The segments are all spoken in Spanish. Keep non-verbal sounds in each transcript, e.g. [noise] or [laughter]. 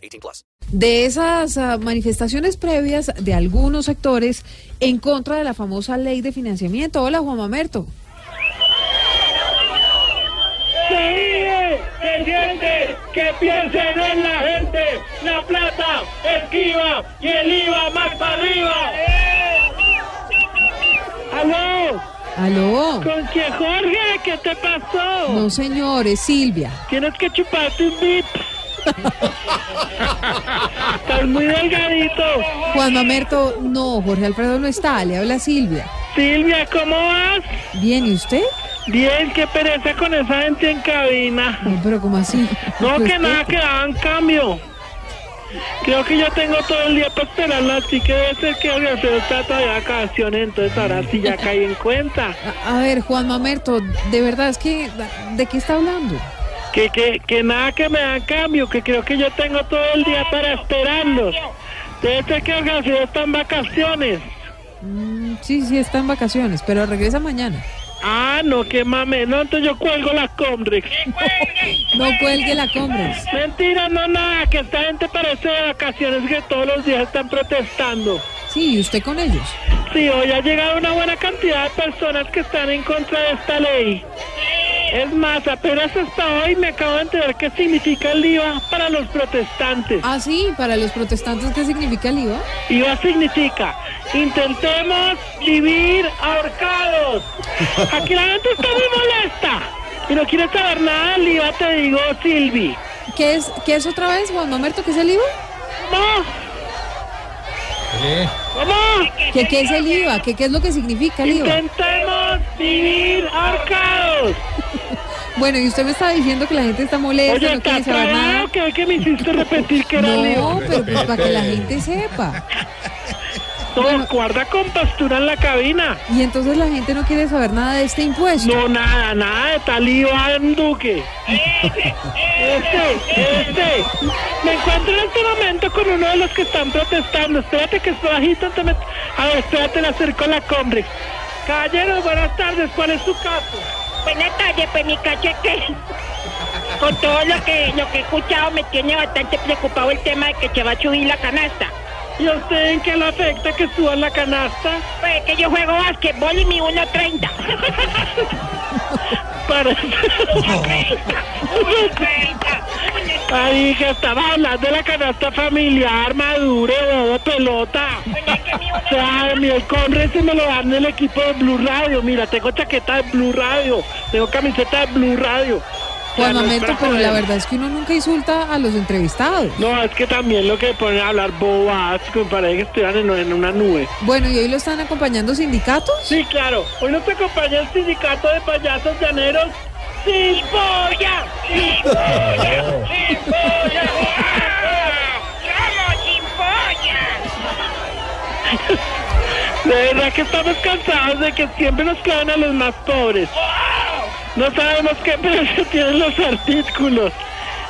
18 plus. De esas uh, manifestaciones previas de algunos sectores en contra de la famosa ley de financiamiento. Hola, Juan Mamerto. Se vive, se siente, que piensen en la gente. La plata esquiva y el IVA más para arriba. ¡Aló! ¿Aló? ¿Con quién, Jorge? ¿Qué te pasó? No, señor, es Silvia. Tienes que chuparte un bip. Estás muy delgadito. Juan Mamerto, no, Jorge Alfredo no está, le habla Silvia. Silvia, ¿cómo vas? Bien, ¿y usted? Bien, qué pereza con esa gente en cabina. No, pero ¿cómo así? No, ¿Pues que nada, que daban cambio. Creo que yo tengo todo el día para esperarla, así que debe ser que Alfredo está todavía de vacaciones, entonces ahora sí ya caí en cuenta. A, a ver, Juan Mamerto, de verdad es que, ¿de qué está hablando? Que, que, que nada que me dan cambio, que creo que yo tengo todo el día para esperarlos. Debe ser que Alfredo está en vacaciones. Mm, sí, sí, está en vacaciones, pero regresa mañana. Ah, no, que mame, no, entonces yo cuelgo la Comrex. [laughs] No cuelgue la compres. Mentira, no, nada, que esta gente parece de vacaciones que todos los días están protestando. Sí, ¿y usted con ellos? Sí, hoy ha llegado una buena cantidad de personas que están en contra de esta ley. Es más, apenas hasta hoy me acabo de enterar qué significa el IVA para los protestantes. Ah, sí, para los protestantes, ¿qué significa el IVA? IVA significa, intentemos vivir ahorcados. Aquí la gente está muy molesta y no quiere saber nada del IVA, te digo, Silvi. ¿Qué es, qué es otra vez, Juan Mamerto? ¿Qué es el IVA? ¿Cómo? ¿Cómo? ¿Qué, qué es el IVA? ¿Qué, ¿Qué es lo que significa el IVA? Intentemos vivir ahorcados. Bueno, y usted me está diciendo que la gente está molesta, Oye, no ¿está quiere saber nada. que me hiciste repetir que era No, lío? pero pues para que la gente sepa. No, guarda con pastura en la cabina. Y entonces la gente no quiere saber nada de este impuesto. No, nada, nada de tal Iván Duque. Este, este. Me encuentro en este momento con uno de los que están protestando. Espérate que estoy bajito. A ver, espérate, le acerco la Comrex. Caballero, buenas tardes. ¿Cuál es su caso? Buenas tardes, pues mi caso es que con todo lo que lo que he escuchado me tiene bastante preocupado el tema de que se va a subir la canasta. ¿Y a usted en qué le afecta que suban la canasta? Pues que yo juego basquetbol y mi 1.30. [laughs] Parece... Ay, que estaba hablando de la canasta familiar, madure, bobo, pelota. O sea, mi el Conre se me lo dan en el equipo de Blue Radio. Mira, tengo chaqueta de Blue Radio, tengo camiseta de Blue Radio. Juan O sea, no es Mamerto, para pero la verdad es que uno nunca insulta a los entrevistados. No, es que también lo que ponen a hablar bobadas, como parece que estuvieran en, en una nube. Bueno, ¿y hoy lo están acompañando sindicatos? Sí, claro. Hoy nos acompaña el sindicato de payasos llaneros. ¡Sin polla! ¡Sin polla! [laughs] ¡Sin polla! ¡Vamos, sin polla! De verdad que estamos cansados de que siempre nos clavan a los más pobres. No sabemos qué precio [laughs] tienen los artículos.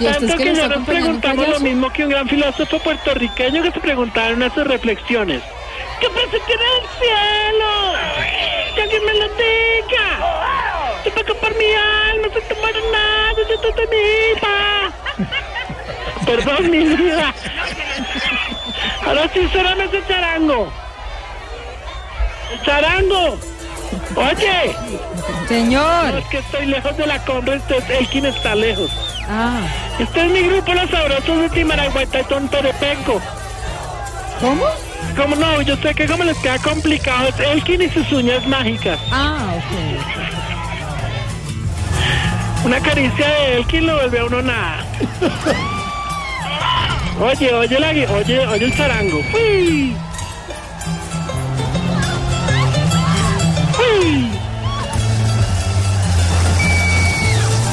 ¿Y a usted es Tanto que que ya nos preguntamos lo mismo que un gran filósofo puertorriqueño que se preguntaron en sus reflexiones. ¿Qué precio tiene el cielo? Que alguien me lo diga. Te pago por mi alma, sin tomar nada, de mi. [laughs] Perdón, mi vida. Ahora sí, cerrame ese charango. El charango. Oye, no, Señor. es que estoy lejos de la compra, entonces Elkin está lejos. Ah, Este es mi grupo, los sabrosos de Timaragüeta y Tontorepenco. ¿cómo? Como no, yo sé que como les queda complicado, es Elkin y sus uñas mágicas. Ah, ok. Una caricia de Elkin lo vuelve a uno nada. Oye, oye, la, oye, oye el charango. Uy.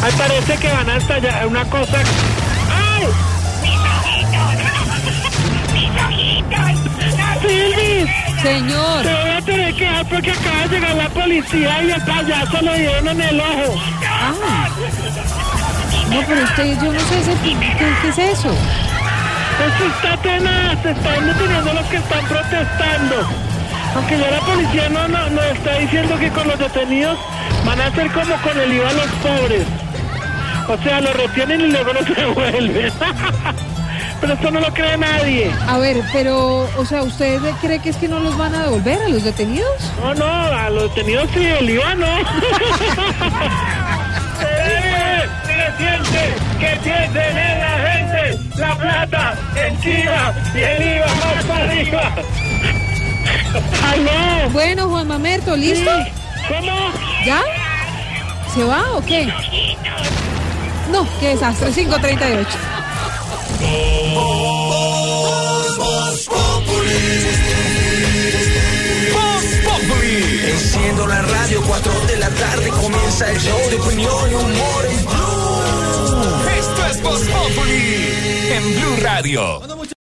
Ay, parece que van a estallar una cosa. ¡Ay! ¡Mis ojitos! ¡Mis ojitos! Señor. Te voy a tener que dejar porque acaba de llegar la policía y el payaso lo dieron en el ojo. Ah. No, pero usted, yo no sé ese, ¿qué, qué es eso? Eso está tenaz, están deteniendo a los que están protestando. Aunque ya la policía no nos no está diciendo que con los detenidos van a hacer como con el IVA los pobres. O sea, lo retienen y luego no se [laughs] vuelven. Pero esto no lo cree nadie. A ver, pero, o sea, ¿usted cree que es que no los van a devolver a los detenidos? No, no, a los detenidos sí, el IVA no. [laughs] ¿Qué siente? ¿Qué sienten en la gente? La plata encima y el IVA más para arriba. ¡Aló! Bueno, Juan Mamerto, ¿listo? ¿Cómo? ¿Ya? ¿Se va o qué? No, qué desastre, 538. Enciendo la radio, 4 de la tarde comienza el show de opinión y humor en Blue. Esto es Voz Populi en Blue Radio.